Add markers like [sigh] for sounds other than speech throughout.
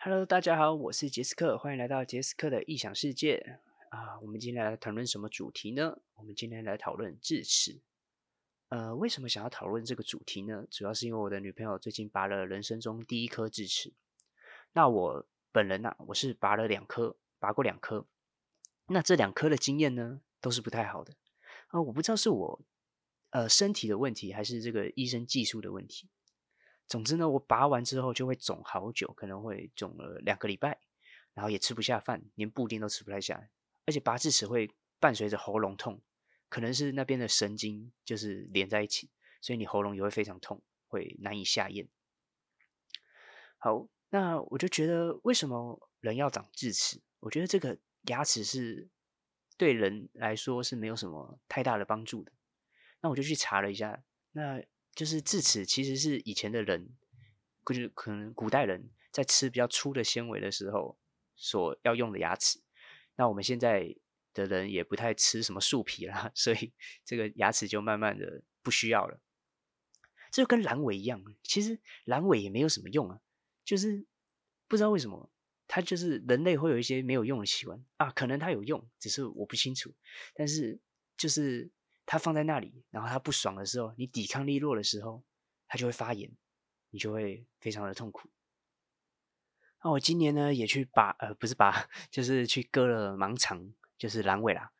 Hello，大家好，我是杰斯克，欢迎来到杰斯克的异想世界啊。我们今天来讨论什么主题呢？我们今天来讨论智齿。呃，为什么想要讨论这个主题呢？主要是因为我的女朋友最近拔了人生中第一颗智齿。那我本人呢、我是拔了两颗，拔过两颗。那这两颗的经验呢，都是不太好的啊。我不知道是我呃身体的问题，还是这个医生技术的问题。总之呢，我拔完之后就会肿好久，可能会肿了两个礼拜，然后也吃不下饭，连布丁都吃不太下，而且拔智齿会伴随着喉咙痛，可能是那边的神经就是连在一起，所以你喉咙也会非常痛，会难以下咽。好，那我就觉得为什么人要长智齿？我觉得这个牙齿是对人来说是没有什么太大的帮助的。那我就去查了一下，那。就是智齿其实是以前的人，就是可能古代人在吃比较粗的纤维的时候所要用的牙齿。那我们现在的人也不太吃什么树皮啦，[laughs] 所以这个牙齿就慢慢的不需要了。这就跟阑尾一样，其实阑尾也没有什么用啊，就是不知道为什么它就是人类会有一些没有用的习惯啊，可能它有用，只是我不清楚。但是就是。它放在那里，然后它不爽的时候，你抵抗力弱的时候，它就会发炎，你就会非常的痛苦。那我今年呢也去拔，呃，不是拔，[laughs] 就是去割了盲肠，就是阑尾啦。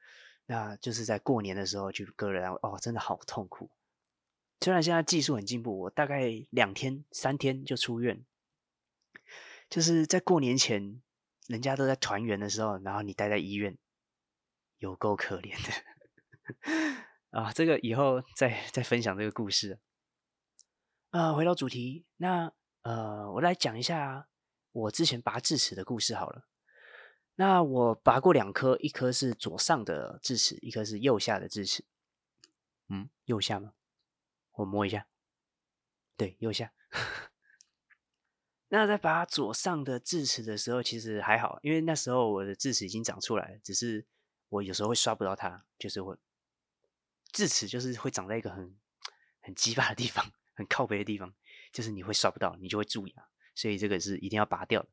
那就是在过年的时候去割了，然后哦，真的好痛苦。虽然现在技术很进步，我大概两天三天就出院。就是在过年前，人家都在团圆的时候，然后你待在医院，有够可怜的。啊，这个以后再再分享这个故事。啊，回到主题，那呃，我来讲一下我之前拔智齿的故事好了。那我拔过两颗，一颗是左上的智齿，一颗是右下的智齿。嗯，右下吗？我摸一下，对，右下。[laughs] 那在拔左上的智齿的时候，其实还好，因为那时候我的智齿已经长出来了，只是我有时候会刷不到它，就是会。智齿就是会长在一个很很鸡巴的地方，很靠北的地方，就是你会刷不到，你就会蛀牙，所以这个是一定要拔掉的。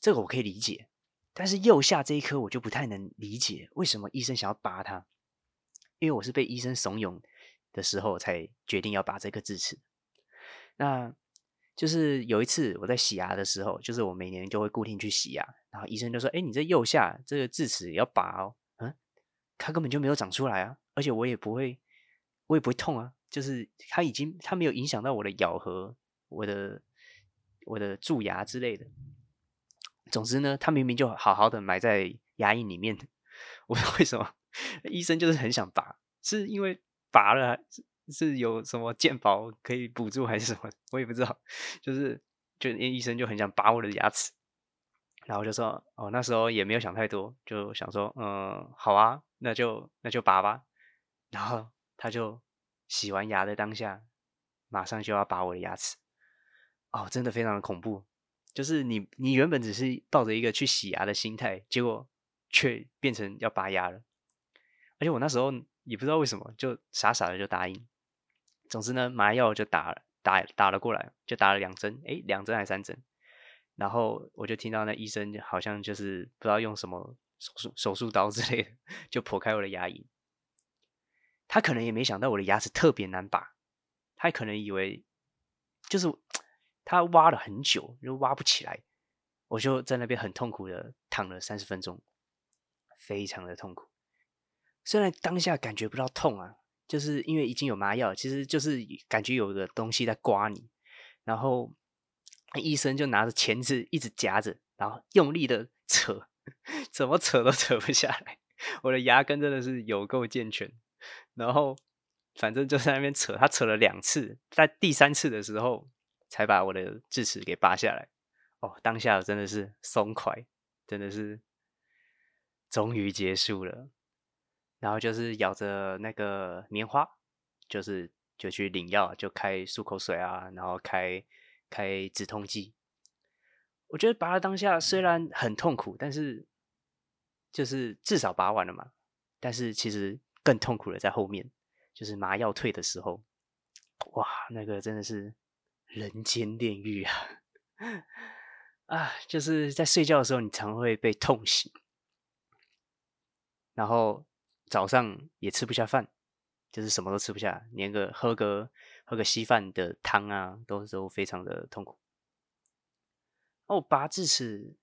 这个我可以理解，但是右下这一颗我就不太能理解，为什么医生想要拔它？因为我是被医生怂恿的时候才决定要拔这颗智齿。那就是有一次我在洗牙的时候，就是我每年就会固定去洗牙，然后医生就说：“哎，你这右下这个智齿要拔哦。”它根本就没有长出来啊。而且我也不会，我也不会痛啊。就是它已经，它没有影响到我的咬合、我的、我的蛀牙之类的。总之呢，它明明就好好的埋在牙龈里面。[laughs] 我为什么医生就是很想拔？是因为拔了是，是有什么健保可以补助还是什么？我也不知道。就是，就医生就很想拔我的牙齿。然后就说：“哦，那时候也没有想太多，就想说，嗯，好啊，那就那就拔吧。”然后他就洗完牙的当下，马上就要拔我的牙齿。哦，真的非常的恐怖。就是你，你原本只是抱着一个去洗牙的心态，结果却变成要拔牙了。而且我那时候也不知道为什么，就傻傻的就答应。总之呢，麻药就打了，打打了过来，就打了两针，诶，两针还是三针。然后我就听到那医生好像就是不知道用什么手术手术刀之类的，就剖开我的牙龈。他可能也没想到我的牙齿特别难拔，他可能以为就是他挖了很久又挖不起来，我就在那边很痛苦的躺了三十分钟，非常的痛苦。虽然当下感觉不到痛啊，就是因为已经有麻药，其实就是感觉有个东西在刮你，然后医生就拿着钳子一直夹着，然后用力的扯，[laughs] 怎么扯都扯不下来。我的牙根真的是有够健全。然后，反正就在那边扯，他扯了两次，在第三次的时候才把我的智齿给拔下来。哦，当下真的是松快，真的是终于结束了。然后就是咬着那个棉花，就是就去领药，就开漱口水啊，然后开开止痛剂。我觉得拔了当下虽然很痛苦，但是就是至少拔完了嘛。但是其实。更痛苦的在后面，就是麻药退的时候，哇，那个真的是人间炼狱啊！[laughs] 啊，就是在睡觉的时候，你常会被痛醒，然后早上也吃不下饭，就是什么都吃不下，连个喝个喝个稀饭的汤啊，都都非常的痛苦。哦，拔智齿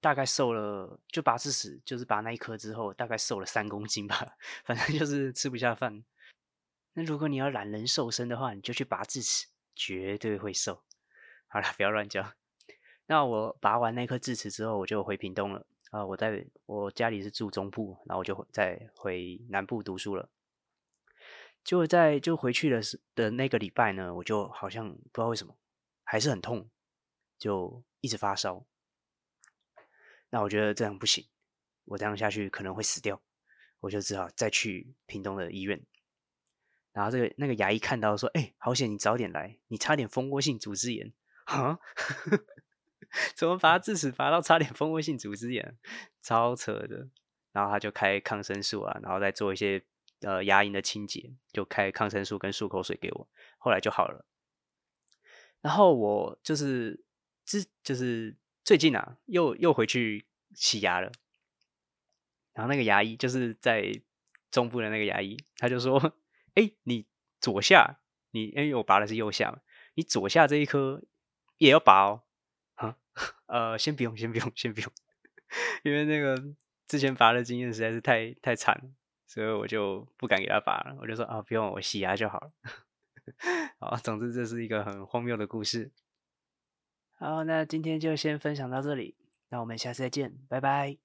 大概瘦了，就拔智齿就是拔那一颗之后，大概瘦了三公斤吧，[laughs] 反正就是吃不下饭。那如果你要懒人瘦身的话，你就去拔智齿，绝对会瘦。好了，不要乱叫。那我拔完那颗智齿之后，我就回屏东了啊！我在我家里是住中部，然后我就再回南部读书了。就在就回去的时的那个礼拜呢，我就好像不知道为什么还是很痛，就一直发烧。那我觉得这样不行，我这样下去可能会死掉，我就只好再去屏东的医院。然后这个那个牙医看到说：“哎，好险你早点来，你差点蜂窝性组织炎啊！” [laughs] 怎么拔智齿拔到差点蜂窝性组织炎，超扯的。然后他就开抗生素啊，然后再做一些呃牙龈的清洁，就开抗生素跟漱口水给我，后来就好了。然后我就是之就是最近啊，又又回去洗牙了。然后那个牙医就是在中部的那个牙医，他就说：“哎，你左下，你因为我拔的是右下嘛，你左下这一颗也要拔哦。”啊 [laughs] 呃，先不用，先不用，先不用，[laughs] 因为那个之前拔的经验实在是太太惨，所以我就不敢给他拔了。我就说啊，不用，我洗牙就好了。好，总之这是一个很荒谬的故事。好，那今天就先分享到这里，那我们下次再见，拜拜。